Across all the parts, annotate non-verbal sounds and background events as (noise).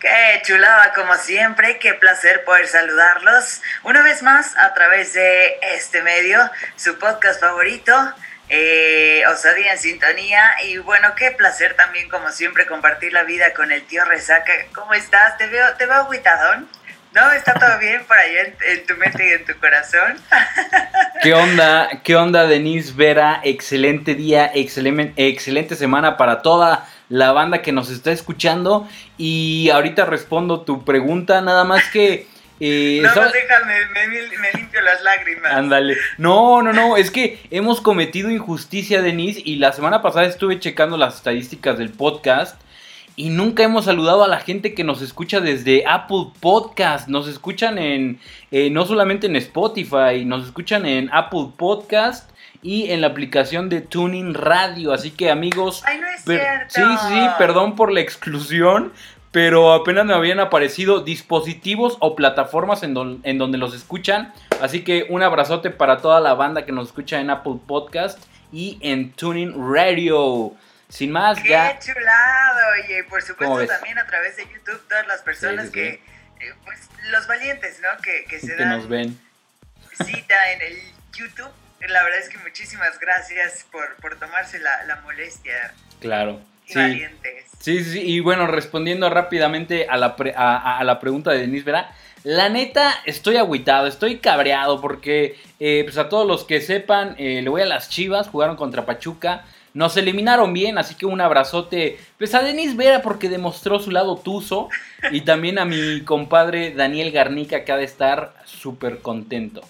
Qué chulada como siempre, qué placer poder saludarlos una vez más a través de este medio, su podcast favorito, eh, Osadía en Sintonía. Y bueno, qué placer también como siempre compartir la vida con el tío Resaca. ¿Cómo estás? Te veo, te veo aguitadón. ¿No? ¿Está todo bien por allá en, tu mente y en tu corazón? (laughs) ¿Qué onda? ¿Qué onda, Denise Vera? Excelente día, excelente, excelente semana para toda la banda que nos está escuchando. Y ahorita respondo tu pregunta, nada más que... Eh, no, déjame, me, limpio las lágrimas. Ándale. No, no, no, es que hemos cometido injusticia, Denise, y la semana pasada estuve checando las estadísticas del podcast y nunca hemos saludado a la gente que nos escucha desde Apple Podcast. Nos escuchan en, eh, no solamente en Spotify, nos escuchan en Apple Podcast y en la aplicación de Tuning Radio. Así que amigos... Ay, no es cierto. Sí, sí, perdón por la exclusión, pero apenas me habían aparecido dispositivos o plataformas en, en donde los escuchan. Así que un abrazote para toda la banda que nos escucha en Apple Podcast y en Tuning Radio. Sin más, Qué ya. chulado! Y por supuesto también a través de YouTube, todas las personas que, eh, pues los valientes, ¿no? Que, que se que nos ven. cita en el YouTube la verdad es que muchísimas gracias por, tomarse la, molestia. Claro. sí. Sí, sí, y bueno, respondiendo rápidamente a la, a, la pregunta de Denise Vera, la neta, estoy agüitado, estoy cabreado porque, eh, pues a todos los que sepan, eh, le voy a las Chivas, jugaron contra Pachuca, nos eliminaron bien, así que un abrazote, pues a Denise Vera porque demostró su lado tuzo y también a mi compadre Daniel Garnica que ha de estar súper contento.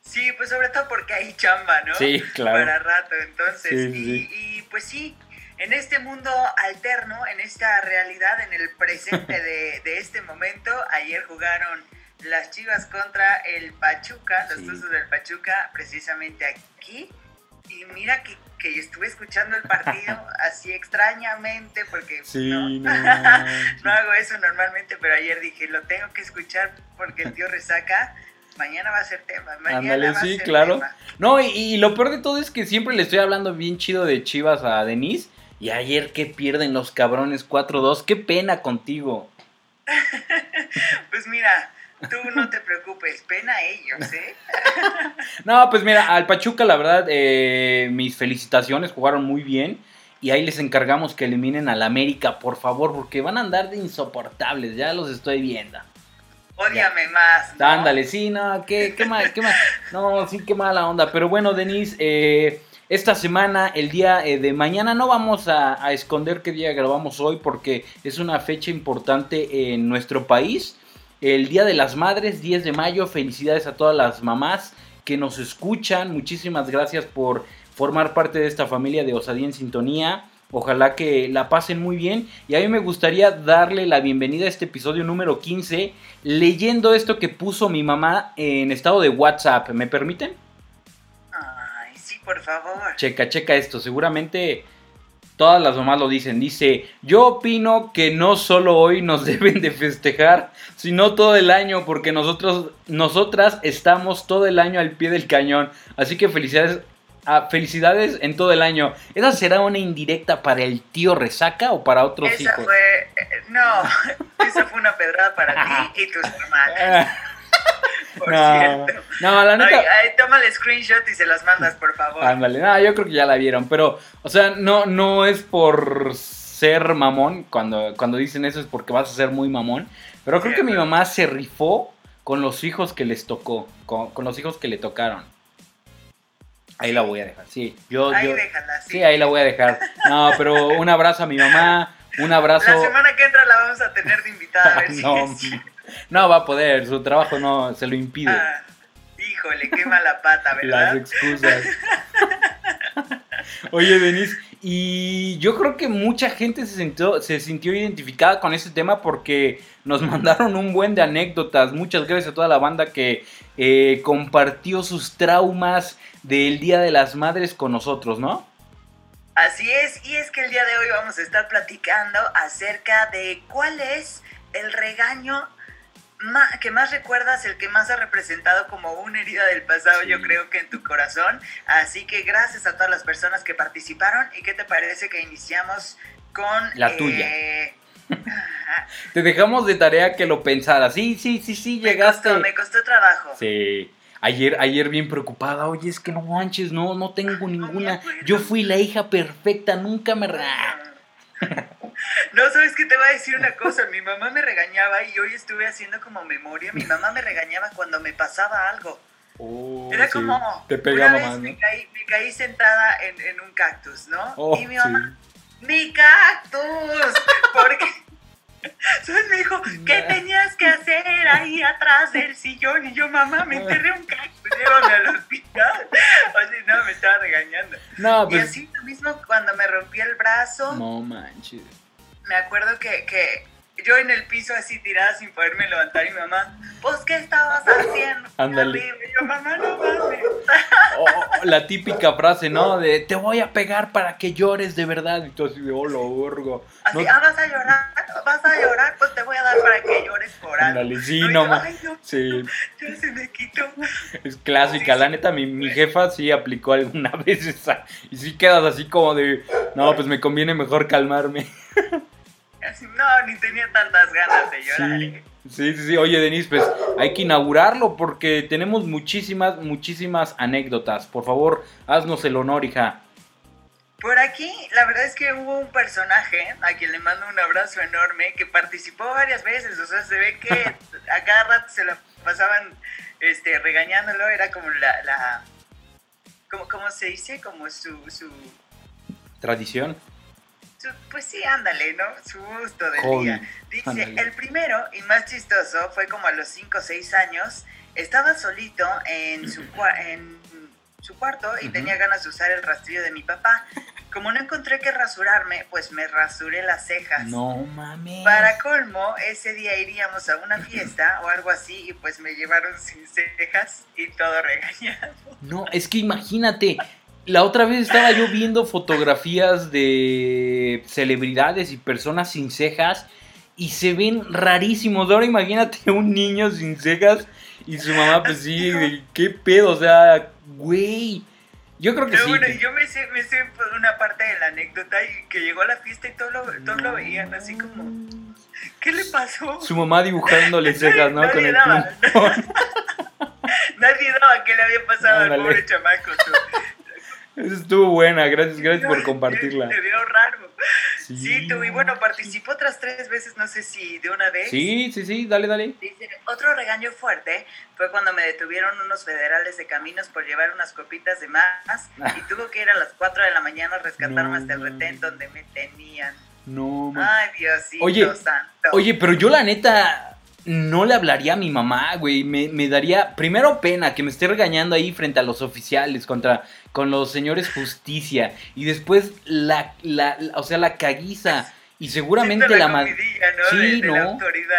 Sí, pues sobre todo porque hay chamba, ¿no? Sí, claro. Para rato, entonces. y, pues sí, en este mundo alterno, en esta realidad, en el presente de, (laughs) este momento, ayer jugaron las Chivas contra el Pachuca, los Tuzos del Pachuca, precisamente aquí. Y mira que, que estuve escuchando el partido (laughs) así extrañamente, porque no, (laughs) no hago eso normalmente, pero ayer dije, lo tengo que escuchar porque el tío resaca mañana va a ser tema. Mañana va sí, a ser claro. No, y, lo peor de todo es que siempre le estoy hablando bien chido de Chivas a Denise. Y ayer que pierden los cabrones 4-2. Qué pena contigo. (laughs) pues mira, tú no te preocupes, pena ellos, ¿eh? (laughs) no, pues mira, al Pachuca la verdad, eh, mis felicitaciones, jugaron muy bien. Y ahí les encargamos que eliminen al América, por favor, porque van a andar de insoportables, ya los estoy viendo. Ódiame más. ¿no? Ándale, sí, no, qué, qué mal, qué mal. No, sí, qué mala onda. Pero bueno, Denise, eh, esta semana, el día eh, de mañana, no vamos a, a, esconder qué día grabamos hoy porque es una fecha importante en nuestro país. El Día de las Madres, 10 de mayo. Felicidades a todas las mamás que nos escuchan. Muchísimas gracias por formar parte de esta familia de Osadía en Sintonía. Ojalá que la pasen muy bien. Y a mí me gustaría darle la bienvenida a este episodio número 15, leyendo esto que puso mi mamá en estado de WhatsApp. ¿Me permiten? Ay, sí, por favor. Checa, checa esto. Seguramente todas las mamás lo dicen. Dice, yo opino que no solo hoy nos (laughs) deben de festejar, sino todo el año, porque nosotros, nosotras estamos todo el año al pie del cañón. Así que felicidades felicidades en todo el año. ¿Esa será una indirecta para el tío Resaca o para otros esa hijos? Fue, eh, no, (laughs) esa fue una pedrada para ti y tus (laughs) hermanos. Por no, cierto. No, la neta. toma el screenshot y se las mandas, por favor. Ándale, no, yo creo que ya la vieron. Pero, o sea, no, no es por ser mamón. Cuando, cuando dicen eso es porque vas a ser muy mamón. Pero creo que mi mamá se rifó con los hijos que les tocó. con los hijos que le tocaron. Ahí la voy a dejar, sí. Yo, ahí yo, déjala, sí. ahí la voy a dejar. No, pero un abrazo a mi mamá, un abrazo. La semana que entra la vamos a tener de invitada a ver (laughs) no, no va a poder, su trabajo no se lo impide. Ah, híjole, qué mala pata, (laughs) ¿verdad? Las excusas. (laughs) Oye, Denise, y yo creo que mucha gente se sintió, se sintió identificada con este tema porque nos (laughs) mandaron un buen de anécdotas. Muchas gracias a toda la banda que eh, compartió sus traumas del Día de las Madres con nosotros, ¿no? Así es, y es que el día de hoy vamos a estar platicando acerca de cuál es el regaño que más recuerdas, el que más ha representado como una herida del pasado, yo creo que en tu corazón. Así que gracias a todas las personas que participaron. ¿Y qué te parece que iniciamos con la tuya? Eh, (laughs) te dejamos de tarea que lo pensaras. Sí, sí, sí, sí, llegaste. Me costó, trabajo. Sí. Ayer, ayer bien preocupada, oye, es que no manches, no, no tengo ninguna. Yo fui la hija perfecta, nunca me... (laughs) No, sabes que te voy a decir una cosa. Mi mamá me regañaba y hoy estuve haciendo como memoria. Mi mamá me regañaba cuando me pasaba algo. Oh, Era como. Te una vez me, caí, sentada en, un cactus, ¿no? Oh, y mi mamá. ¡Mi cactus! Porque. (laughs) Entonces me dijo, ¿qué tenías que hacer ahí atrás del sillón? Y yo, mamá, me enterré un cactus, llévame al hospital. (laughs) O sea, no, me estaba regañando. No, pues... Y así lo mismo cuando me rompí el brazo. No manches. Me acuerdo que, que yo en el piso así tirada sin poderme levantar y mi mamá, pues ¿qué estabas haciendo? Ándale. Yo, mamá, no mames. Oh, la típica frase, ¿no? De te voy a pegar para que llores de verdad. Y tú así de, oh, lo burgo. Así, ah, vas a llorar, vas a llorar, pues te voy a dar para que llores por algo. Ándale, sí, no, mames. sí. Ya se me quitó. Es clásica, la neta, mi, mi jefa sí aplicó alguna (laughs) vez esa. Y sí quedas así como de, no, pues me conviene mejor calmarme. (laughs) (laughs) No, ni tenía tantas ganas de llorar. Sí. Sí, sí, Oye, Denise, pues hay que inaugurarlo porque tenemos muchísimas, muchísimas anécdotas. Por favor, haznos el honor, hija. Por aquí, la verdad es que hubo un personaje a quien le mando un abrazo enorme que participó varias veces. O sea, se ve que (laughs) a cada rato se la pasaban este, regañándolo. Era como la. la como, ¿Cómo se dice? Como su. su... Tradición pues sí, ándale, ¿no? Su gusto del día. Dice, el primero y más chistoso fue como a los 5 o 6 años, estaba solito en su, en su cuarto y tenía ganas de usar el rastrillo de mi papá. Como no encontré que rasurarme, pues me rasuré las cejas. No mames. Para colmo, ese día iríamos a una fiesta o algo así y pues me llevaron sin cejas y todo regañado. No, es que imagínate, la otra vez estaba yo viendo fotografías de celebridades y personas sin cejas y se ven rarísimos. Ahora imagínate (laughs) un niño sin cejas y su mamá, pues sí, qué pedo, o sea, güey. Yo creo que Pero sí. Bueno, yo me sé, me sé una parte de la anécdota y que llegó a la fiesta y todos lo, todos lo veían así como, ¿qué le pasó? Su mamá dibujándole (laughs) cejas, ¿no? Con el daba, (laughs) Nadie daba que le había pasado al pobre chamaco. Esa estuvo buena, gracias, gracias por compartirla. Te veo raro. Sí, tú, y bueno, participó otras tres veces, no sé si de una vez. Sí, sí, sí, dale, dale. Dice, otro regaño fuerte fue cuando me detuvieron unos federales de caminos por llevar unas copitas de más y (laughs) tuvo que ir a las 4 de la mañana a rescatarme hasta el retén donde me tenían. No, Ay, Diosito oye, santo. Oye, pero yo la neta, no le hablaría a mi mamá, güey. Me, daría primero pena que me esté regañando ahí frente a los oficiales contra con los señores justicia y después la, la, o sea, la caguiza y seguramente la, ¿no? Sí, ¿no?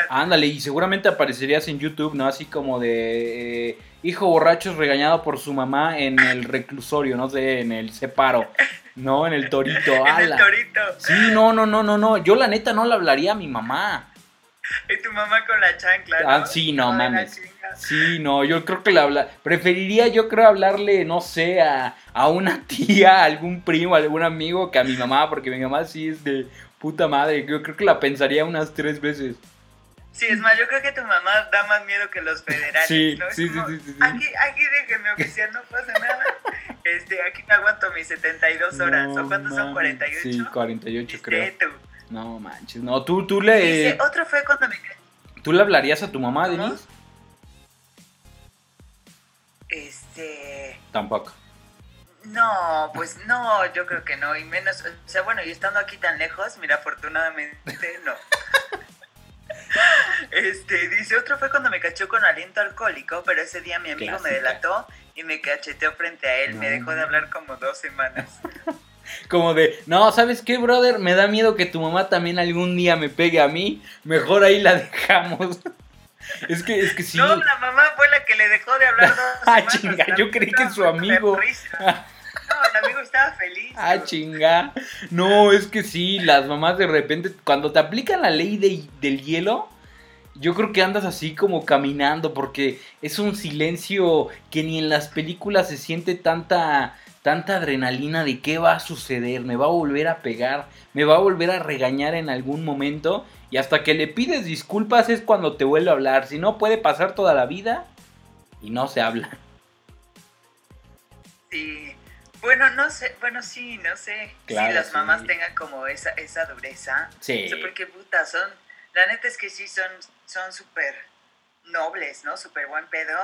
Ándale, y seguramente aparecerías en YouTube, ¿no? Así como de eh, hijo borracho regañado por su mamá en el reclusorio, no sé, en el separo. No, en el torito. (laughs) en el torito. Sí, no, no, no, no, no. Yo la neta no le hablaría a mi mamá. (laughs) Y tu mamá con la chancla. ¿no? Ah, sí, no, mames. Sí, no, yo creo que le habla. Preferiría, yo creo, hablarle, no sé, a, a una (laughs) tía, a algún primo, a algún amigo que a mi mamá, porque mi mamá sí es de puta madre. Yo creo que la pensaría unas tres veces. Sí, es más, yo creo que tu mamá da más miedo que los federales, sí, ¿no? sí, sí, sí, sí, Aquí, aquí déjeme oficial, no pasa nada. Este, aquí me aguanto mis 72 horas. ¿O cuántos son? ¿48? Sí, 48 creo. Tú. No manches, no, tú, tú le... Dice, otro fue cuando me... ¿Tú le hablarías a tu mamá, Denise? Este... Tampoco. No, pues no, yo creo que no, y menos, o sea, bueno, y estando aquí tan lejos, mira, afortunadamente no. (laughs) Este, dice, otro fue cuando me cachó con aliento alcohólico, pero ese día mi amigo me delató y me cacheteó frente a él, me dejó de hablar como dos semanas. Como de, no, ¿sabes qué, brother? Me da miedo que tu mamá también algún día me pegue a mí. Mejor ahí la (laughs) dejamos. Es que, es que sí. No, la mamá fue la que le dejó de hablar dos (laughs) Ah, chinga, yo creí que su amigo. (laughs) No, el amigo estaba feliz. Ah, chinga. No, es que sí, las mamás de repente, cuando te aplican la ley de, del hielo, yo creo que andas así como caminando porque es un silencio que ni en las películas se siente tanta tanta adrenalina de qué va a suceder, me va a volver a pegar, me va a volver a regañar en algún momento y hasta que le pides disculpas es cuando te vuelve a hablar, si no puede pasar toda la vida y no se habla. Sí, bueno, no sé, bueno, sí, no sé si las mamás tengan como esa, esa dureza. Sí. porque puta, son, la neta es que sí son son súper nobles, ¿no? Súper buen pedo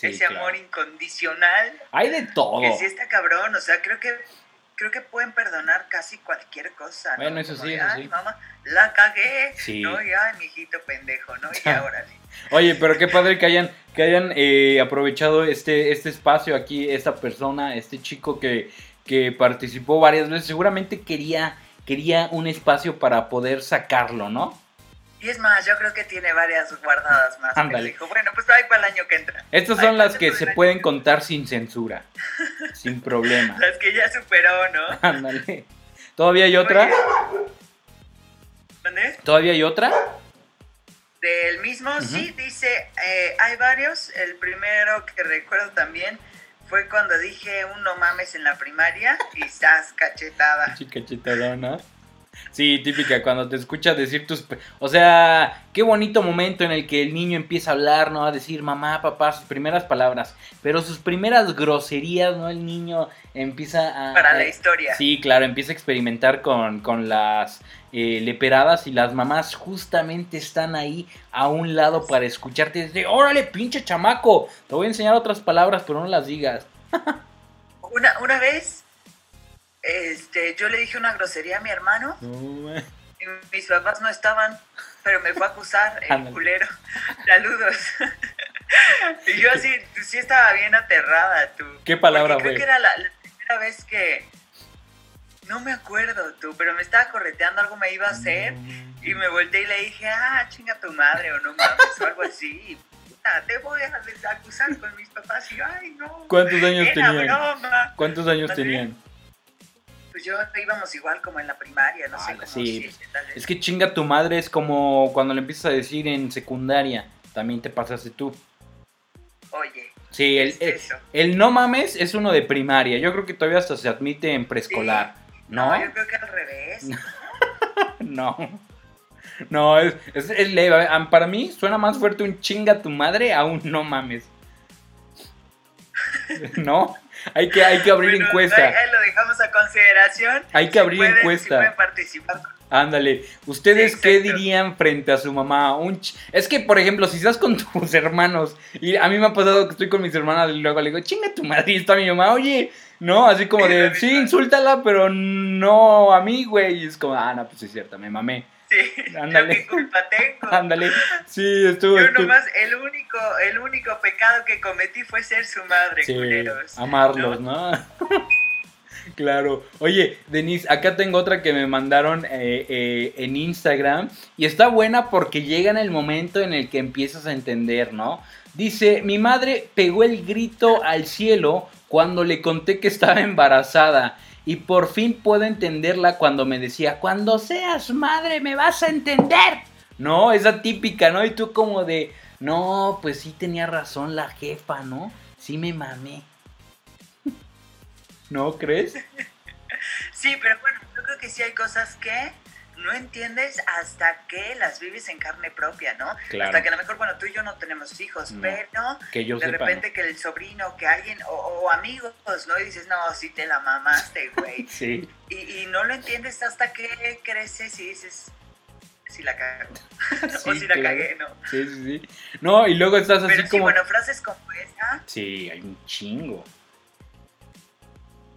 ese amor incondicional. Hay de todo. Que sí está cabrón, o sea, creo que creo que pueden perdonar casi cualquier cosa. Bueno, eso sí, eso Ay, mamá, la cagué. Sí. No, ya, mijito pendejo, ¿no? Ya, (laughs) órale. Oye, pero qué padre que hayan, que hayan eh, aprovechado este, este espacio aquí, esta persona, este chico que, que participó varias veces. Seguramente quería, quería un espacio para poder sacarlo, ¿no? Y es más, yo creo que tiene varias guardadas más. Ándale. Dijo, bueno, pues ahí para el año que entra. Estas son las que se pueden contar sin censura. (laughs) sin problema. Las que ya superó, ¿no? (laughs) Ándale. ¿Todavía hay otra? ¿Dónde? ¿Todavía hay otra? Del mismo, sí, dice, eh, hay varios. El primero que recuerdo también fue cuando dije un no mames en la primaria y estás cachetada. Sí, cachetadona. Sí, típica, cuando te escuchas decir tus... O sea, qué bonito momento en el que el niño empieza a hablar, ¿no? A decir mamá, papá, sus primeras palabras. Pero sus primeras groserías, ¿no? El niño empieza a... Para la historia. Sí, claro, empieza a experimentar con, con las eh, leperadas y las mamás justamente están ahí a un lado para escucharte decir, órale, pinche chamaco, te voy a enseñar otras palabras, pero no las digas. una, una vez este, yo le dije una grosería a mi hermano. y mis papás no estaban, pero me fue a acusar el culero. (laughs) Saludos. (laughs) y yo así, sí estaba bien aterrada, tú. ¿Qué palabra fue? Creo que era la, primera vez que. No me acuerdo tú, pero me estaba correteando, algo me iba a hacer. Y me volteé y le dije, ah, chinga tu madre o no mames, o algo así. te voy a acusar con mis papás. Y ay, no. ¿Cuántos años tenían? ¿Cuántos años tenían? Pues yo íbamos igual como en la primaria, no sé. sí, es que chinga tu madre es como cuando le empiezas a decir en secundaria, también te pasaste tú. Oye. Sí, el, el, no mames es uno de primaria. Yo creo que todavía hasta se admite en preescolar. ¿No? yo creo que al revés. (laughs) no. No, es, es, es, leve. Para mí suena más fuerte un chinga tu madre a un no mames. (laughs) ¿No? Hay que, hay que abrir encuesta. Ahí, lo dejamos a consideración. Hay que abrir encuesta. participar. Ándale, ¿ustedes qué dirían frente a su mamá? Un es que, por ejemplo, si estás con (laughs) tus hermanos, y a mí me ha pasado que estoy con mis hermanas y luego le digo, chinga tu madre, y está mi mamá, oye, ¿no? Así como de, sí, insúltala, pero no a mí, güey. Y es como, ah, no, pues es cierto, me mamé. Sí, (laughs) Ándale. ¿qué culpa tengo? Ándale, sí, estuvo. Yo nomás, el único, el único pecado que cometí fue ser su madre, sí, Amarlos, ¿no? (laughs) Claro. Oye, Denise, acá tengo otra que me mandaron eh, eh, en Instagram y está buena porque llega en el momento en el que empiezas a entender, ¿no? Dice, mi madre pegó el grito al cielo cuando le conté que estaba embarazada y por fin puedo entenderla cuando me decía, cuando seas madre me vas a entender. No, esa típica, ¿no? Y tú como de, no, pues sí tenía razón la jefa, ¿no? Sí me mamé. (laughs) ¿No crees? (laughs) Sí, pero bueno, yo creo que sí hay cosas que no entiendes hasta que las vives en carne propia, ¿no? Hasta que a lo mejor, bueno, tú y yo no tenemos hijos, pero de repente que el sobrino, que alguien, o, amigos, ¿no? Y dices, no, sí te la mamaste, güey. (laughs) sí. Y, no lo entiendes hasta que creces y dices, sí la cago. (laughs) o si la cagué, ¿no? Sí, sí, sí. No, y luego estás así pero como... bueno, frases como esa. Sí, hay un chingo.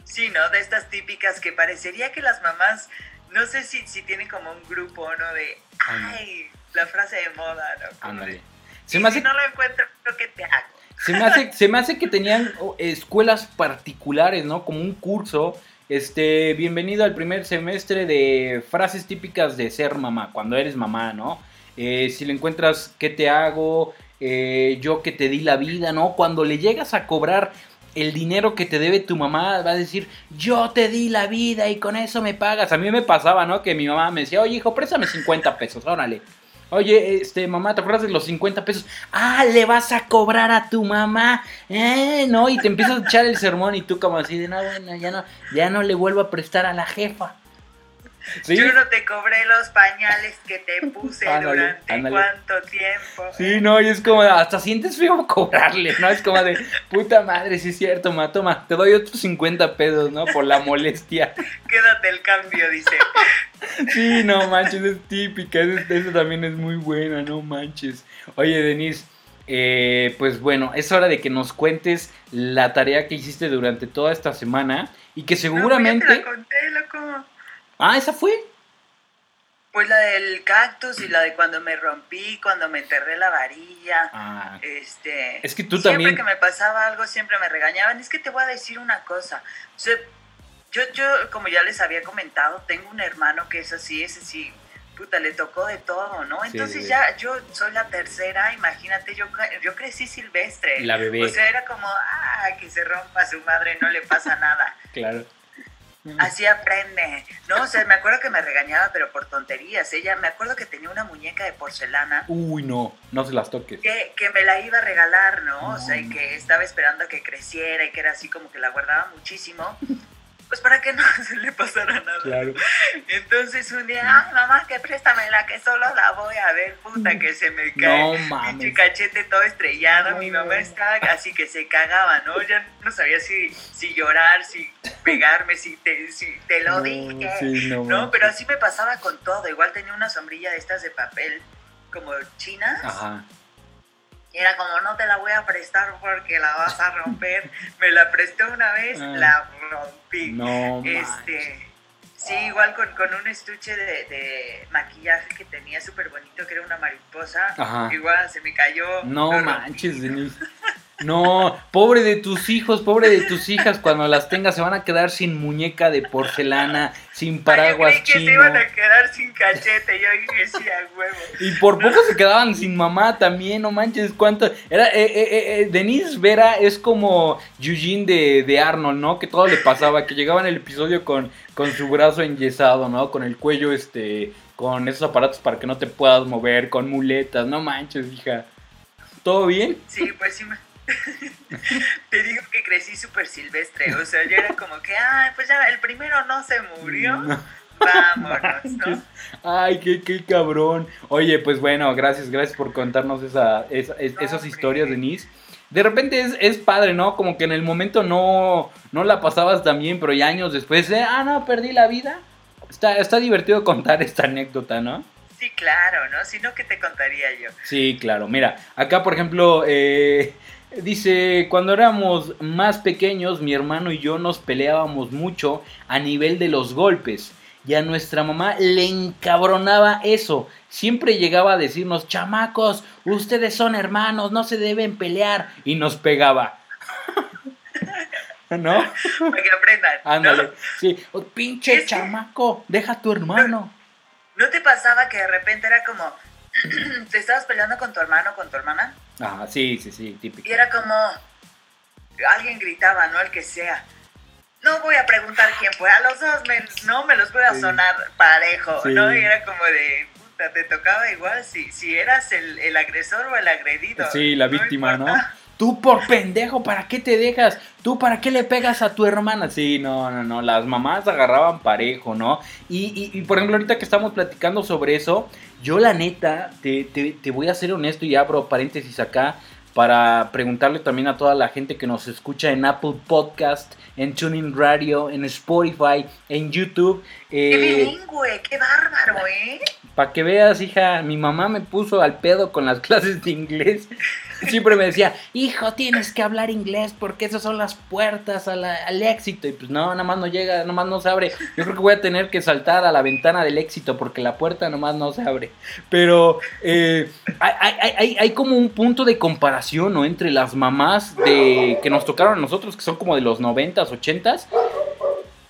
Sí, ¿no? De estas típicas que parecería que las mamás no sé si, si tienen como un grupo, ¿no? De, ay, la frase de moda, ¿no? Ándale. Si no lo encuentro, ¿qué te hago? Se me, hace, se me hace que tenían oh, escuelas particulares, ¿no? Como un curso. Este, bienvenido al primer semestre de frases típicas de ser mamá, cuando eres mamá, ¿no? Eh, si le encuentras, ¿qué te hago? Eh, yo que te di la vida, ¿no? Cuando le llegas a cobrar el dinero que te debe tu mamá va a decir, yo te di la vida y con eso me pagas. A mí me pasaba, ¿no? Que mi mamá me decía, oye hijo, préstame 50 pesos, órale. Oye, este, mamá, ¿te acuerdas de los 50 pesos? Ah, le vas a cobrar a tu mamá. Eh, no, y te empiezas a echar el sermón y tú como así de, no, bueno, ya no, ya no le vuelvo a prestar a la jefa. Yo no te cobré los pañales que te puse durante cuánto tiempo. Sí, no, y es como, hasta sientes feo cobrarle, ¿no? Es como de, puta madre, sí es cierto, ma, toma, te doy otros 50 pesos, ¿no? Por la molestia. Quédate el cambio, dice. Sí, no manches, es típica, eso, también es muy buena, no manches. Oye, Denise, eh, pues bueno, es hora de que nos cuentes la tarea que hiciste durante toda esta semana y que seguramente... No, la conté, loco. Ah, ¿esa fue? Pues la del cactus y la de cuando me rompí, cuando me enterré la varilla. Ah, este, es que tú siempre también. Siempre que me pasaba algo, siempre me regañaban. Es que te voy a decir una cosa. yo, yo, como ya les había comentado, tengo un hermano que es así, ese sí, puta, le tocó de todo, ¿no? Entonces ya yo soy la tercera, imagínate, yo, yo crecí silvestre. La bebé. O sea, era como, ah, que se rompa su madre, no le pasa nada. (laughs) claro. Así aprende. No, o sea, me acuerdo que me regañaba, pero por tonterías. Ella, me acuerdo que tenía una muñeca de porcelana. Uy, no, no se las toques. Que, que me la iba a regalar, ¿no? O sea, y que estaba esperando a que creciera y que era así como que la guardaba muchísimo pues para que (laughs) no se le pasara nada. Claro. Entonces un día, ay mamá, que préstamela, que solo la voy a ver, puta, que se me cae. No mames. cachete todo estrellado, mi mamá estaba así que se cagaba, ¿no? Ya no sabía si, si llorar, si pegarme, si te, si te lo dije. no, no pero así me pasaba con todo. Igual tenía una sombrilla de estas de papel como chinas. Ajá y era como, no te la voy a prestar porque la vas a romper. Me la prestó una vez, ah. la rompí. No, este, Sí, igual con, con un estuche de, de, maquillaje que tenía súper bonito, que era una mariposa. Igual se me cayó. No manches, Denise. (laughs) No, pobre de tus hijos, pobre de tus hijas, cuando las tengas se van a quedar sin muñeca de porcelana, sin paraguas chino. Que se iban a quedar sin cachete, yo sí, huevo. Y por poco se quedaban sin mamá también, no manches, cuánto. Era, eh, eh, eh, Denise Vera es como Eugene de, de, Arnold, ¿no? Que todo le pasaba, que llegaba en el episodio con, con su brazo enyesado, ¿no? Con el cuello, este, con esos aparatos para que no te puedas mover, con muletas, no manches, hija. ¿Todo bien? Sí, pues sí me (laughs) Te digo que crecí súper silvestre, o sea, yo era como que, ay, pues ya el primero no se murió. Vámonos, ¿no? (laughs) Ay, qué, qué cabrón. Oye, pues bueno, gracias, gracias por contarnos esa, esas historias, Denise. De repente es, es, padre, ¿no? Como que en el momento no, no la pasabas tan bien, pero ya años después, ¿eh? ah, no, perdí la vida. Está, está divertido contar esta anécdota, ¿no? Sí, claro, ¿no? Si no, ¿qué te contaría yo? Sí, claro. Mira, acá, por ejemplo, eh, Dice, cuando éramos más pequeños, mi hermano y yo nos peleábamos mucho a nivel de los golpes. Y a nuestra mamá le encabronaba eso. Siempre llegaba a decirnos, chamacos, ustedes son hermanos, no se deben pelear. Y nos pegaba. (laughs) ¿No? Para que aprendan. Ándale. Sí, oh, pinche chamaco, deja a tu hermano. ¿No te pasaba que de repente era como, (clears throat) te estabas peleando con tu hermano o con tu hermana? Ah, sí, sí, sí, típico. Y era como, alguien gritaba, ¿no? El que sea. No voy a preguntar quién fue, a los dos no me los voy a sonar parejo, ¿no? Y era como de, puta, te tocaba igual si, si eras el, el agresor o el agredido. Sí, la víctima, ¿no? Tú por pendejo, ¿para qué te dejas? ¿Tú para qué le pegas a tu hermana? Sí, no, no, no, las mamás agarraban parejo, ¿no? Y, y, por ejemplo, ahorita que estamos platicando sobre eso, yo la neta, te, te, te voy a ser honesto y abro paréntesis acá para preguntarle también a toda la gente que nos escucha en Apple Podcast, en Tuning Radio, en Spotify, en YouTube. Eh, ¡Qué bilingüe! ¡Qué bárbaro, eh! Para que veas, hija, mi mamá me puso al pedo con las (laughs) clases de inglés. Siempre me decía, hijo, tienes que hablar inglés porque esas son las puertas al éxito. Y pues no, nada más no llega, nada más no se abre. Yo creo que voy a tener que saltar a la ventana del éxito porque la puerta nomás no se abre. Pero eh, hay, hay, como un punto de comparación, ¿no? Entre las mamás de que nos tocaron a nosotros, que son como de los 90s, 80s,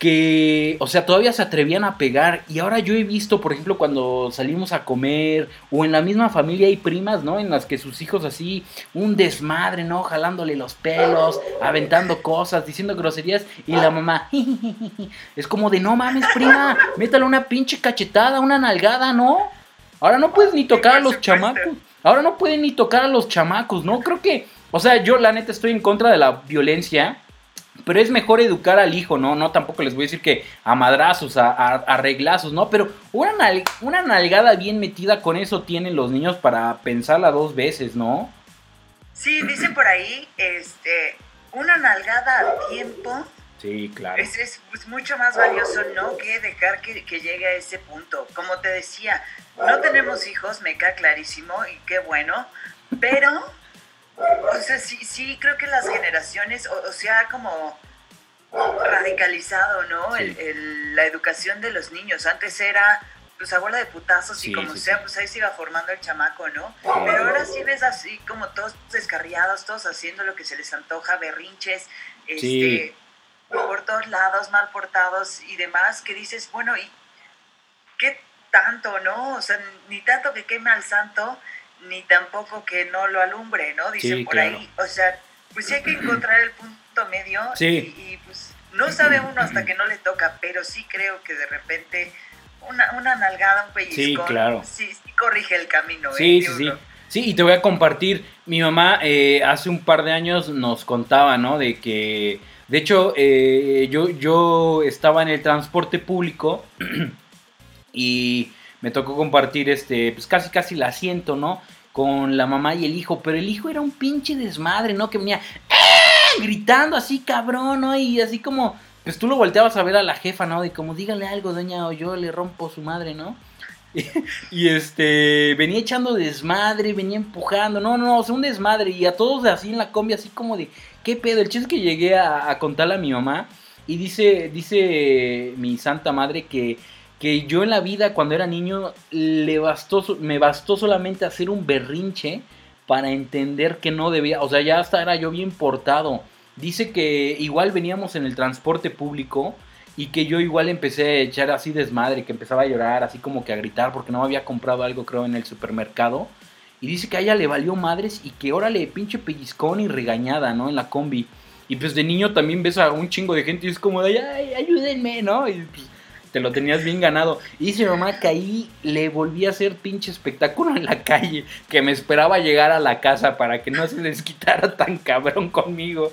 que, o sea, todavía se atrevían a pegar. Y ahora yo he visto, por ejemplo, cuando salimos a comer o en la misma familia hay primas, ¿no? En las que sus hijos así, un desmadre, ¿no? Jalándole los pelos, aventando cosas, diciendo groserías y la mamá, (laughs) es como de, no mames, prima, métale una pinche cachetada, una nalgada, ¿no? Ahora no puedes ni tocar a los chamacos. Ahora no pueden ni tocar a los chamacos, ¿no? Creo que, o sea, yo la neta estoy en contra de la violencia. Pero es mejor educar al hijo, ¿no? No tampoco les voy a decir que a madrazos, a, a, reglazos, ¿no? Pero una, una nalgada bien metida con eso tienen los niños para pensarla dos veces, ¿no? Sí, dicen por ahí, este, una nalgada a tiempo. Sí, claro. Es, mucho más valioso, ¿no? Que dejar que, que, llegue a ese punto. Como te decía, no tenemos hijos, me queda clarísimo y qué bueno, pero o sea, sí, sí creo que las generaciones, o, sea, como radicalizado, ¿no? El, la educación de los niños. Antes era, pues, abuela de putazos y como sea, pues ahí se iba formando el chamaco, ¿no? Pero ahora sí ves así como todos descarriados, todos haciendo lo que se les antoja, berrinches, este, por todos lados, mal portados y demás, que dices, bueno, ¿y qué tanto, no? O sea, ni tanto que queme al santo, ni tampoco que no lo alumbre, ¿no? Dicen por ahí. O sea, pues sí hay que (clears throat) encontrar el punto medio y, pues no sabe uno hasta que no le toca, pero sí creo que de repente una, una nalgada, un pellizco, sí, claro. sí, corrige el camino. ¿eh? Sí, sí, sí. Sí, y te voy a compartir, mi mamá eh, hace un par de años nos contaba, ¿no? De que, de hecho, eh, yo, yo estaba en el transporte público (clears throat) y me tocó compartir este, pues casi casi el asiento, ¿no? Con la mamá y el hijo, pero el hijo era un pinche desmadre, ¿no? Que venía ¡eh! gritando así, cabrón, ¿no? Y así como, pues tú lo volteabas a ver a la jefa, ¿no? Y como, dígale algo, doña, o yo le rompo su madre, ¿no? (laughs) Y, este, venía echando desmadre, venía empujando, no, no, no, o sea, un desmadre, y a todos así en la combi, así como de, ¿qué pedo? El chiste es que llegué a, a contarle a mi mamá, y dice, dice mi santa madre que que yo en la vida cuando era niño le bastó, me bastó solamente hacer un berrinche para entender que no debía, o sea, ya hasta era yo bien portado. Dice que igual veníamos en el transporte público y que yo igual empecé a echar así desmadre, que empezaba a llorar, así como que a gritar porque no había comprado algo creo en el supermercado. Y dice que a ella le valió madres y que órale pinche pellizcón y regañada, ¿no? En la combi. Y pues de niño también ves a un chingo de gente y es como de, ay, ayúdenme, ¿no? Y pues te lo tenías bien ganado. Y dice mamá que ahí le volví a hacer pinche espectáculo en la calle, que me esperaba llegar a la casa para que no se les quitara tan cabrón conmigo.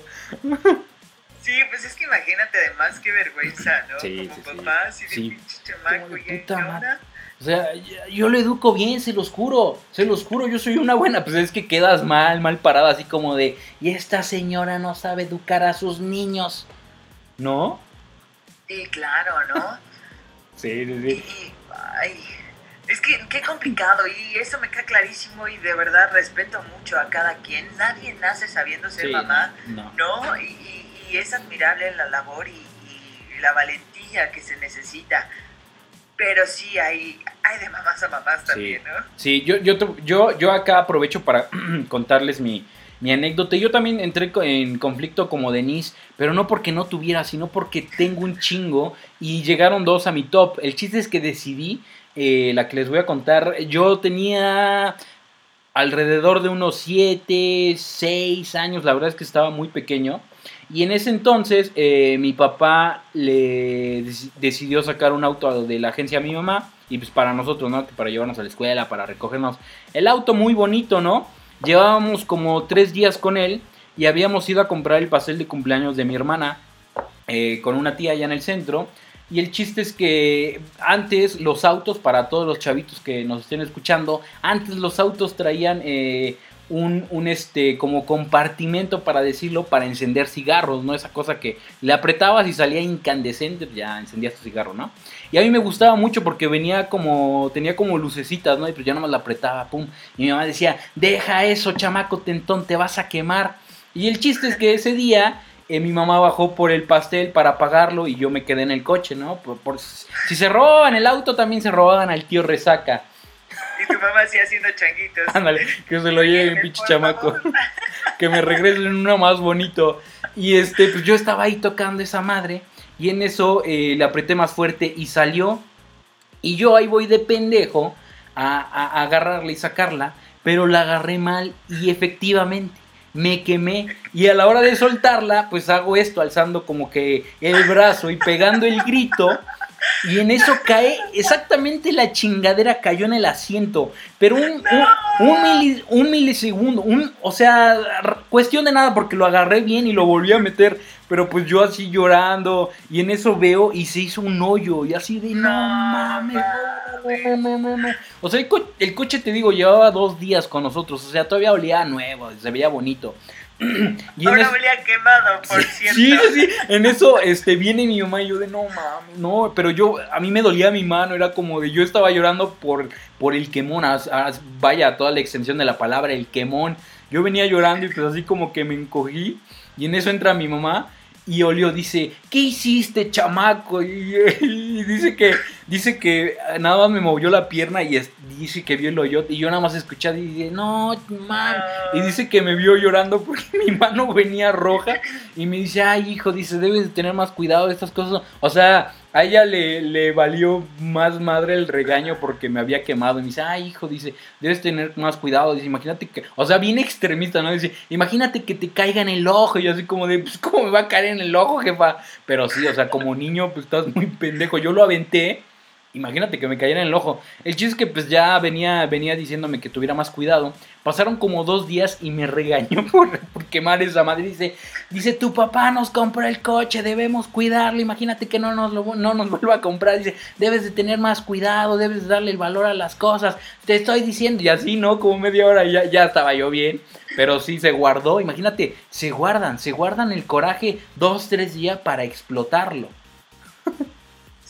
Sí, pues es que imagínate además qué vergüenza, ¿no? Sí, Como papá, así de pinche chamaco y O sea, yo lo educo bien, se los juro, se los juro, yo soy una buena, pues es que quedas mal, mal parada, así como de, y esta señora no sabe educar a sus niños, ¿no? Sí, claro, ¿no? Sí, sí, sí. ay, es que qué complicado y eso me queda clarísimo y de verdad respeto mucho a cada quien. Nadie nace sabiendo ser mamá, ¿no? Y, es admirable la labor y, la valentía que se necesita. Pero sí, hay, hay de mamás a mamás también, ¿no? Sí, yo, yo, yo, yo acá aprovecho para (clears throat) contarles mi, mi anécdota. Yo también entré en conflicto como Denise, pero no porque no tuviera, sino porque tengo un chingo y llegaron dos a mi top. El chiste es que decidí, eh, la que les voy a contar, yo tenía alrededor de unos 7, 6 años, la verdad es que estaba muy pequeño. Y en ese entonces eh, mi papá le decidió sacar un auto de la agencia a mi mamá. Y pues para nosotros, ¿no? Para llevarnos a la escuela, para recogernos. El auto muy bonito, ¿no? Llevábamos como tres días con él y habíamos ido a comprar el pastel de cumpleaños de mi hermana eh, con una tía allá en el centro. Y el chiste es que antes los autos, para todos los chavitos que nos estén escuchando, antes los autos traían eh, un, un, este como compartimento para decirlo para encender cigarros, ¿no? Esa cosa que le apretabas y salía incandescente, ya encendías tu cigarro, ¿no? Y a mí me gustaba mucho porque venía como, tenía como lucecitas, ¿no? Y pues ya nomás la apretaba, pum. Y mi mamá decía, deja eso, chamaco tentón, te vas a quemar. Y el chiste es que ese día eh, mi mamá bajó por el pastel para pagarlo y yo me quedé en el coche, ¿no? Por, si se robaban el auto, también se robaban al tío Resaca. Y tu mamá así haciendo changuitos. Ándale, que se lo lleve el pinche chamaco. que me regresen uno más bonito. Y este, pues yo estaba ahí tocando esa madre. Y en eso eh, le apreté más fuerte y salió. Y yo ahí voy de pendejo a, a, agarrarla y sacarla. Pero la agarré mal y efectivamente me quemé. Y a la hora de soltarla, pues hago esto, alzando como que el brazo y pegando el grito Y en eso cae, exactamente la chingadera cayó en el asiento. Pero un, un, milisegundo, un, o sea, cuestión de nada porque lo agarré bien y lo volví a meter. Pero pues yo así llorando y en eso veo y se hizo un hoyo y así de no, mames, O sea, el, coche, te digo, llevaba dos días con nosotros, o sea, todavía olía nuevo, se veía bonito. (clears throat) Y Ahora olía quemado, (laughs) por cierto. Sí, sí, en eso este, viene mi mamá y yo de no mames, no, pero yo, a mí me dolía mi mano, era como de yo estaba llorando por, por el quemón, vaya, toda la extensión de la palabra, el quemón. Yo venía llorando y pues así como que me encogí y en eso entra mi mamá y Olio dice, ¿qué hiciste, chamaco? (laughs) Y, dice que dice que nada más me movió la pierna y dice que vio el hoyote. Y yo nada más escuché y dije, no, man. Y dice que me vio llorando porque (laughs) mi mano venía roja. Y me dice, ay, hijo, dice, debes de tener más cuidado de estas cosas. O sea, a ella le, le, valió más madre el regaño porque me había quemado. Y me dice, ay, hijo, dice, debes tener más cuidado. Dice, imagínate que, o sea, bien extremista, ¿no? Dice, imagínate que te caiga en el ojo. Y yo así como de, pues, ¿cómo me va a caer en el ojo, jefa? Pero sí, o sea, como niño, pues estás muy pendejo. Yo lo aventé Imagínate que me cayera en el ojo. El chiste es que pues ya venía, venía diciéndome que tuviera más cuidado. Pasaron como dos días y me regañó (laughs) por, por quemar esa madre. Dice, dice, tu papá nos compró el coche, debemos cuidarlo. Imagínate que no nos, lo, no nos (laughs) vuelva a comprar. Dice, debes de tener más cuidado, debes de darle el valor a las cosas. Te estoy diciendo, y así, ¿no? Como media hora ya, ya estaba yo bien. Pero sí se guardó. Imagínate, se guardan, se guardan el coraje dos, tres días para explotarlo. (laughs)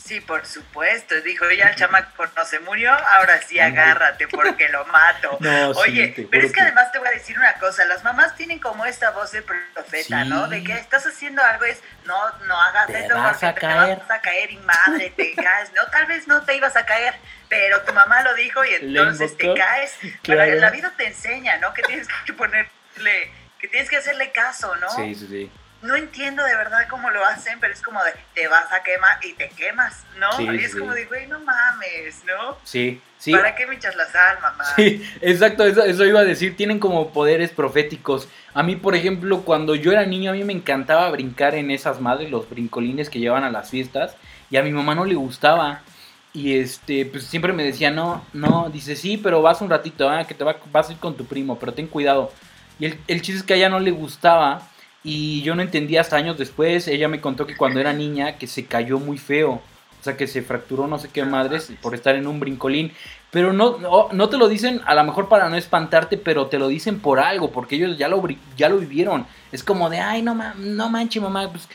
Sí, por supuesto. Dijo, ya el chamaco no se murió, ahora sí agárrate porque lo mato. (laughs) Oye, pero es que además te voy a decir una cosa, las mamás tienen como esta voz de profeta, ¿no? De que estás haciendo algo es, no, no hagas esto porque te vas a caer y madre, te (laughs) caes. No, tal vez no te ibas a caer, pero tu mamá lo dijo y entonces te caes. (laughs) la vida te enseña, ¿no? Que tienes que ponerle, que tienes que hacerle caso, ¿no? Sí, sí, sí no entiendo de verdad cómo lo hacen, pero es como de, te vas a quemar y te quemas, ¿no? y es como de, güey, no mames, ¿no? Sí, sí. ¿Para qué me echas la sal, mamá? Sí, exacto, eso, eso iba a decir, tienen como poderes proféticos. A mí, por ejemplo, cuando yo era niño, a mí me encantaba brincar en esas madres, los brincolines que llevan a las fiestas, y a mi mamá no le gustaba. Y este, pues siempre me decía, no, no, dice, sí, pero vas un ratito, ah, que te va, vas a ir con tu primo, pero ten cuidado. Y el, el chiste es que a ella no le gustaba y yo no entendía hasta años después. Ella me contó que cuando era niña que se cayó muy feo. O sea, que se fracturó no sé qué madres por estar en un brincolín. Pero no, no, te lo dicen a lo mejor para no espantarte, pero te lo dicen por algo, porque ellos ya lo, ya lo vivieron. Es como de, ay, no, no manches, mamá, pues,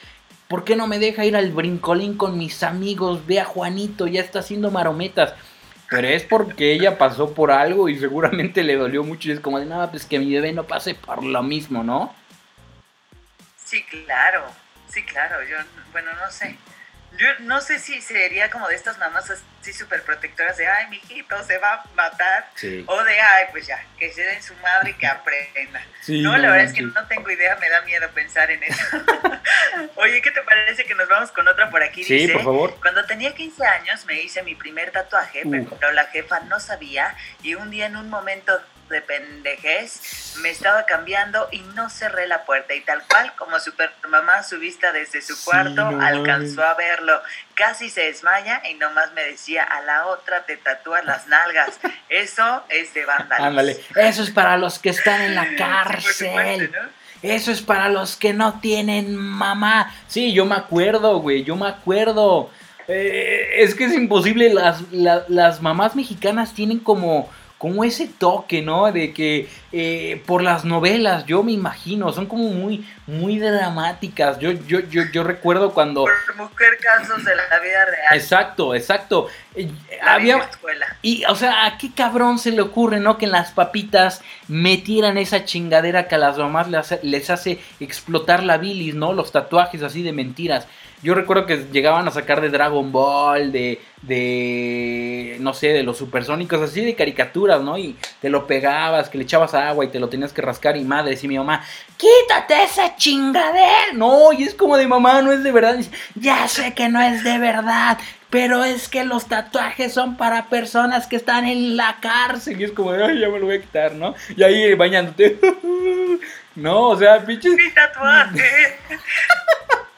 ¿por qué no me deja ir al brincolín con mis amigos? Ve a Juanito, ya está haciendo marometas. Pero es porque ella pasó por algo y seguramente le dolió mucho. Y es como de, nada, pues que mi bebé no pase por lo mismo, ¿no? Sí, claro, sí, claro, yo, bueno, no sé. Yo no sé si sería como de estas mamás así súper protectoras de, ay, mi hijito se va a matar. O de, ay, pues ya, que se den su madre y que aprenda. no, la verdad es que no tengo idea, me da miedo pensar en eso. (laughs) Oye, ¿qué te parece que nos vamos con otra por aquí? Sí, por favor. Cuando tenía 15 años me hice mi primer tatuaje, pero la jefa no sabía y un día en un momento de pendejez, me estaba cambiando y no cerré la puerta. Y tal cual, como super mamá, su vista desde su cuarto, alcanzó a verlo. Casi se desmaya y nomás me decía, a la otra te tatúas las nalgas. Eso es de vándalo. Ándale, eso es para los que están en la cárcel. Eso es para los que no tienen mamá. Sí, yo me acuerdo, güey, yo me acuerdo. Eh, es que es imposible, las, las mamás mexicanas tienen como como ese toque, ¿no? De que eh, por las novelas, yo me imagino, son como muy, muy dramáticas. Yo, yo, yo, yo recuerdo cuando... Por mujer casos de la vida real. Exacto, exacto. Eh, había... Escuela. Y, o sea, ¿a qué cabrón se le ocurre, no? Que en las papitas metieran esa chingadera que a las mamás les hace, les hace explotar la bilis, ¿no? Los tatuajes así de mentiras. Yo recuerdo que llegaban a sacar de Dragon Ball, de, de, no sé, de los supersónicos, así de caricaturas, ¿no? Y te lo pegabas, que le echabas agua y te lo tenías que rascar y madre, decía mi mamá, quítate esa chingadera. No, y es como de mamá, no es de verdad. ya sé que no es de verdad, pero es que los tatuajes son para personas que están en la cárcel. Y es como de, ay, ya me lo voy a quitar, ¿no? Y ahí bañándote. (laughs) no, o sea, pinches. Mi tatuaje. (laughs)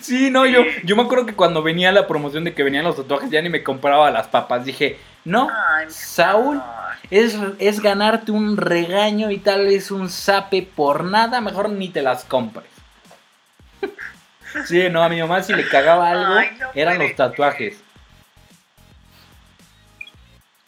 Sí, no, yo, yo me acuerdo que cuando venía la promoción de que venían los tatuajes ya ni me compraba las papas. Dije, no, Saúl, es, es ganarte un regaño y tal vez un sape por nada, mejor ni te las compres. (laughs) Sí, no, a mi mamá si le cagaba algo, eran los tatuajes.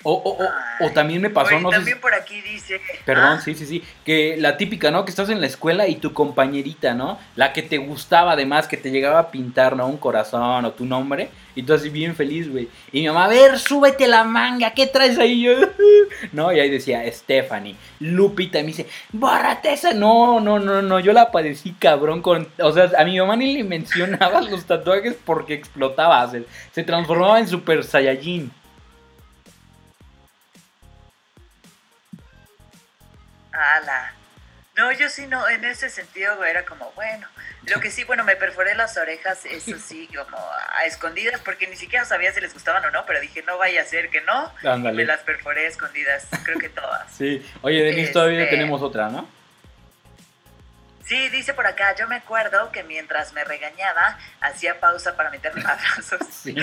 O, o, o, también me pasó, no también por aquí dice. Perdón, ah. sí, sí, sí. Que la típica, ¿no? Que estás en la escuela y tu compañerita, ¿no? La que te gustaba además, que te llegaba a pintar, ¿no? Un corazón o tu nombre. Y tú así bien feliz, güey. Y mi mamá, a ver, súbete la manga, ¿qué traes ahí? Yo, (laughs) no, y ahí decía Stephanie, Lupita. Y me dice, bórrate esa. No, no, no, no. Yo la padecí cabrón con. O sea, a mi mamá ni le mencionaba (laughs) los tatuajes porque explotaba. Se, se transformaba en Super Saiyajin. Ala. No, yo sí no, en ese sentido era como, bueno, lo que sí, bueno, me perforé las orejas, eso sí, (laughs) como a escondidas, porque ni siquiera sabía si les gustaban o no, pero dije, no vaya a ser que no, me las perforé escondidas, creo que todas. (laughs) Sí, oye, Denise, todavía este, tenemos otra, ¿no? Sí, dice por acá, yo me acuerdo que mientras me regañaba, hacía pausa para meterme (laughs) madrazos. Sí,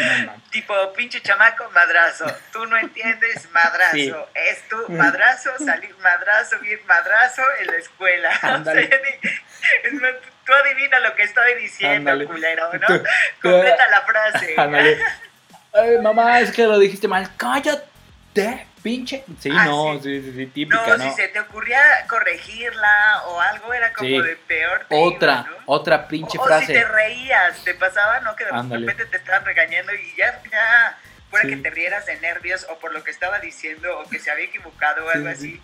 tipo, pinche chamaco, madrazo. Tú no entiendes, madrazo. Es tu madrazo, salir madrazo, bien madrazo en la escuela. (laughs) tú adivina lo que estoy diciendo, culero, ¿no? Completa la frase. (laughs) Ay, mamá, es que lo dijiste mal. Cállate pinche. Sí, ah, no, sí. sí, sí, típica, ¿no? si se te ocurría corregirla o algo, era como de peor. otra, otra pinche frase. O si te reías, te pasaba, ¿no? Que de repente te estaban regañando y ya, ya, fuera que te rieras de nervios o por lo que estaba diciendo o que se había equivocado o algo así.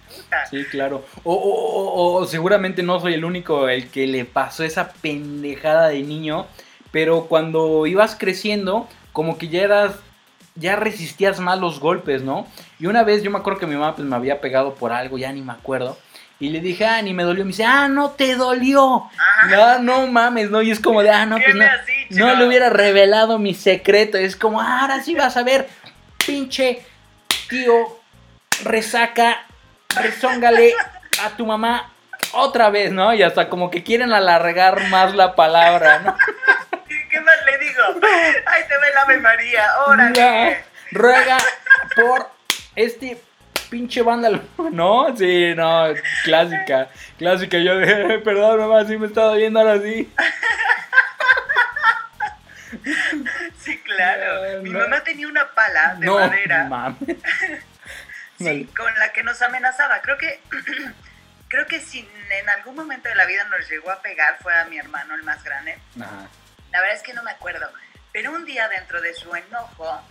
Sí, claro. O, o, o, seguramente no soy el único el que le pasó esa pendejada de niño, pero cuando ibas creciendo, como que ya eras ya resistías más los golpes, ¿no? Y una vez yo me acuerdo que mi mamá pues, me había pegado por algo, ya ni me acuerdo. Y le dije, ah, ni me dolió. Me dice, ah, no te dolió. No, no mames, ¿no? Y es como de, ah, no, pues no. No le hubiera revelado mi secreto. Es como, ah, ahora sí vas a ver, pinche tío, resaca, rezóngale a tu mamá otra vez, ¿no? Y hasta como que quieren alargar más la palabra, ¿no? (laughs) ¿Qué más le digo? Ay, te ve la Ave María, órale. ruega por este pinche vándalo. ¿No? Sí, no, clásica, clásica. Yo dije, perdón, mamá, sí me estaba viendo ahora sí. Sí, claro. Mi mamá tenía una pala de madera. Mames. sí, con la que nos amenazaba. Creo que (clears throat) creo que si en algún momento de la vida nos llegó a pegar fue a mi hermano, el más grande. Ajá. La verdad es que no me acuerdo. Pero un día dentro de su enojo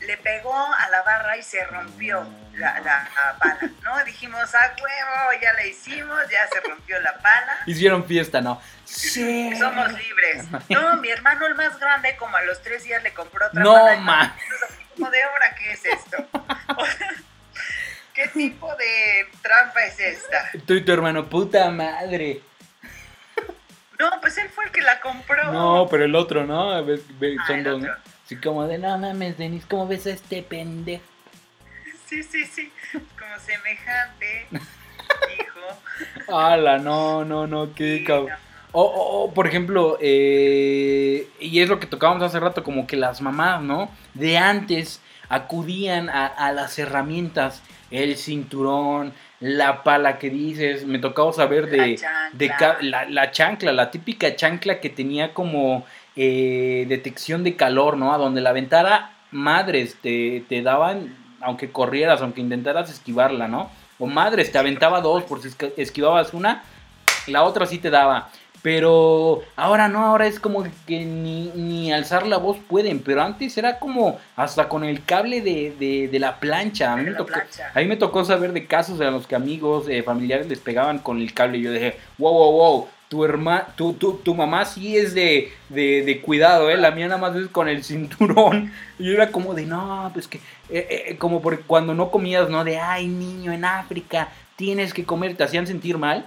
le pegó a la barra y se rompió la, pala, ¿no? Dijimos, ah, huevo, ya la hicimos, ya se rompió la pala. Hicieron fiesta, ¿no? Sí. Somos libres. No, mi hermano el más grande, como a los tres días le compró otra no, pala. No, ¿Cómo de obra qué es esto? (laughs) ¿Qué tipo de trampa es esta? Tú y tu hermano, puta madre. No, pues él fue el que la compró. No, pero el otro, ¿no? Ah, son dos, ¿no? Así como de, no mames, Denis, ¿cómo ves a este pendejo? Sí, sí, sí. Como semejante, (laughs) hijo. Ala, no, no, no, qué cabrón. O, o, por ejemplo, eh, y es lo que tocábamos hace rato, como que las mamás, ¿no? De antes acudían a, a las herramientas, el cinturón, la pala que dices, me tocaba saber de, la, chancla, la típica chancla que tenía como eh, detección de calor, ¿no? A donde la ventara, madres, te, te daban, aunque corrieras, aunque intentaras esquivarla, ¿no? O madres, te aventaba dos, por si esquivabas una, la otra sí te daba. Pero ahora no, ahora es como que ni, ni, alzar la voz pueden. Pero antes era como hasta con el cable de, de, la plancha. A mí, me tocó, a mí me tocó saber de casos en los que amigos, eh, familiares les pegaban con el cable. Y yo dije, wow, wow, wow. Tu, herma, tu, tu, tu mamá sí es de, de, de, cuidado, ¿eh? La mía nada más es con el cinturón. (laughs) Y yo era como de, no, pues que, eh, eh, como porque cuando no comías, ¿no? De, ay, niño, en África, tienes que comer, te hacían sentir mal.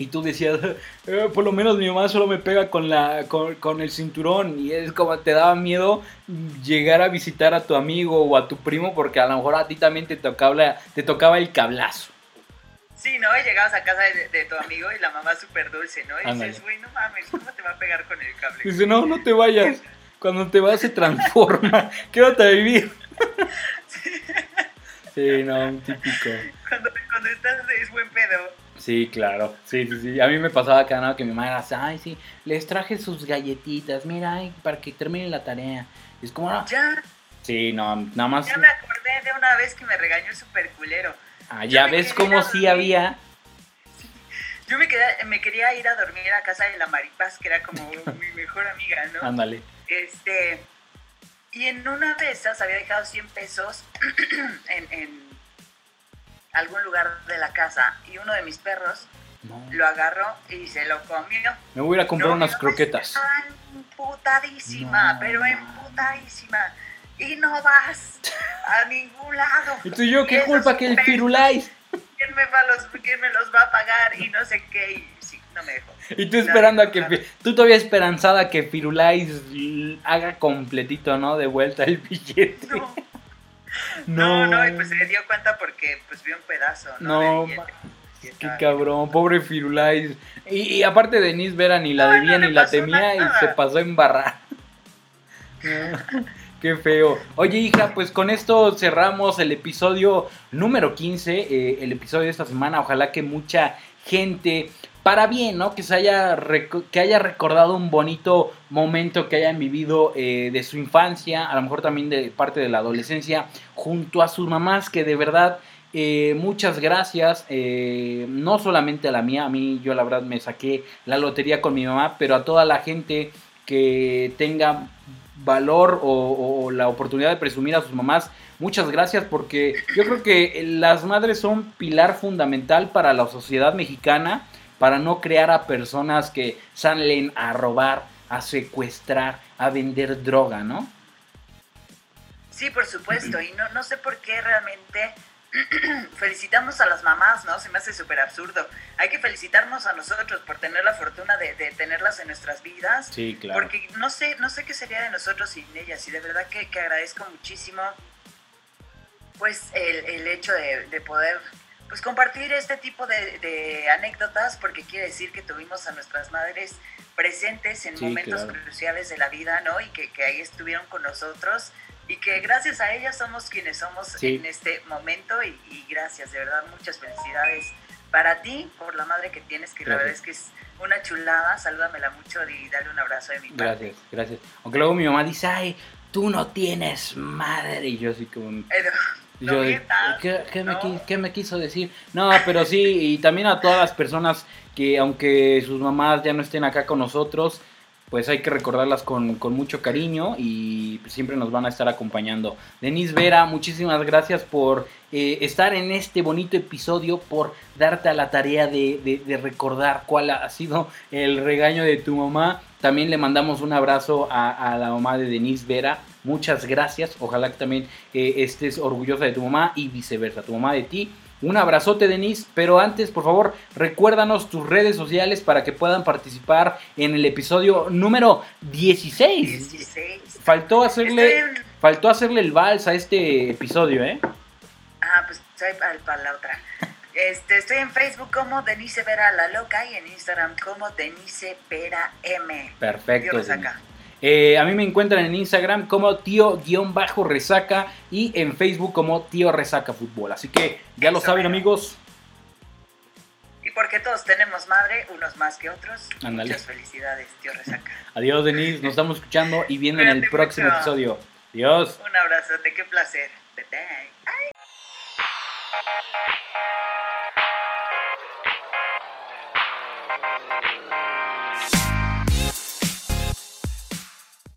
Y tú decías, eh, por lo menos mi mamá solo me pega con, la, con, el cinturón. Y es como te daba miedo llegar a visitar a tu amigo o a tu primo porque a lo mejor a ti también te tocaba, te tocaba el cablazo. Sí, ¿no? Y llegabas a casa de, tu amigo y la mamá súper dulce, ¿no? Y dices, güey, no mames, ¿cómo te va a pegar con el cable? Dice, no, no te vayas. Cuando te vas se transforma. (laughs) Quédate a vivir. (laughs) Sí, no, típico. Cuando, cuando estás es buen pedo. Sí, claro. Sí, sí, sí. A mí me pasaba acá, ¿no? Que mi mamá era, ay, sí, les traje sus galletitas, mira, ay, para que termine la tarea. Y es como, no. Ya. Sí, no, nada más. Ya me acordé de una vez que me regañó el super culero. Ah, ya ves cómo sí había. Yo me, me quería ir a dormir a casa de la Maripaz, que era como (laughs) mi mejor amiga, ¿no? Ándale. Este, y en una de esas había dejado 100 pesos (clears throat) en, algún lugar de la casa y uno de mis perros lo agarró y se lo comió. Me voy a comprar unas croquetas. Emputadísima, pero emputadísima. Y no vas a (laughs) ningún lado. ¿Y tú y yo qué culpa que el Firulais? ¿Quién me, va los, ¿Quién me los va a pagar? Y no sé qué. Y sí, no me dejó. Y tú esperando a que. Tú todavía esperanzada que Firulais haga completito, ¿no? De vuelta el billete. No. (laughs) No, no, y pues se dio cuenta porque pues vio un pedazo, ¿no? No, qué cabrón, pobre Firulais. Y, aparte Denise Vera ni la debía ni la temía y se pasó a embarrar. (laughs) Qué feo. Oye, hija, pues con esto cerramos el episodio número 15, eh, el episodio de esta semana. Ojalá que mucha gente, para bien, ¿no? Que se haya, que haya recordado un bonito momento que hayan vivido eh, de su infancia, a lo mejor también de parte de la adolescencia, junto a sus mamás, que de verdad... Eh, muchas gracias, no solamente a la mía, a mí yo la verdad me saqué la lotería con mi mamá, pero a toda la gente que tenga valor o, la oportunidad de presumir a sus mamás, muchas gracias porque yo creo que las madres son pilar fundamental para la sociedad mexicana, para no crear a personas que salen a robar, a secuestrar, a vender droga, ¿no? Sí, por supuesto, y no, no sé por qué realmente (clears throat) felicitamos a las mamás, ¿no? Se me hace súper absurdo. Hay que felicitarnos a nosotros por tener la fortuna de, tenerlas en nuestras vidas. Sí, claro. Porque no sé, no sé qué sería de nosotros sin ellas. Y de verdad que, agradezco muchísimo, pues, el, hecho de, poder, pues, compartir este tipo de, anécdotas, porque quiere decir que tuvimos a nuestras madres presentes en momentos cruciales de la vida, ¿no? Y que, que ahí estuvieron con nosotros y que gracias a ella somos quienes somos en este momento y, gracias, de verdad, muchas felicidades para ti por la madre que tienes, que la verdad es que es una chulada, salúdamela mucho y dale un abrazo de mi parte. Gracias, gracias. Aunque luego mi mamá dice, ay, tú no tienes madre, y yo así como... Yo, ¿qué, me, ¿Qué me quiso decir? No, pero sí, y también a todas las personas que aunque sus mamás ya no estén acá con nosotros, pues hay que recordarlas con, mucho cariño y siempre nos van a estar acompañando. Denise Vera, muchísimas gracias por eh, estar en este bonito episodio, por darte a la tarea de, recordar cuál ha sido el regaño de tu mamá. También le mandamos un abrazo a, la mamá de Denise Vera. Muchas gracias. Ojalá que también eh, estés orgullosa de tu mamá y viceversa, tu mamá de ti. Un abrazote, Denise. Pero antes, por favor, recuérdanos tus redes sociales para que puedan participar en el episodio número 16. 16. Faltó hacerle, faltó hacerle el vals a este episodio, ¿eh? Ah, pues estoy para la otra. Este, estoy en Facebook como Denise Vera La Loca y en Instagram como Denise Vera M. Perfecto. acá. Eh, a mí me encuentran en Instagram como tío-resaca y en Facebook como tío resaca fútbol. Así que ya lo saben amigos. Y porque todos tenemos madre, unos más que otros. Andale. Muchas felicidades, tío resaca. Adiós Denise, nos estamos escuchando y viendo en el próximo episodio. Adiós. Un abrazote, qué placer. Bye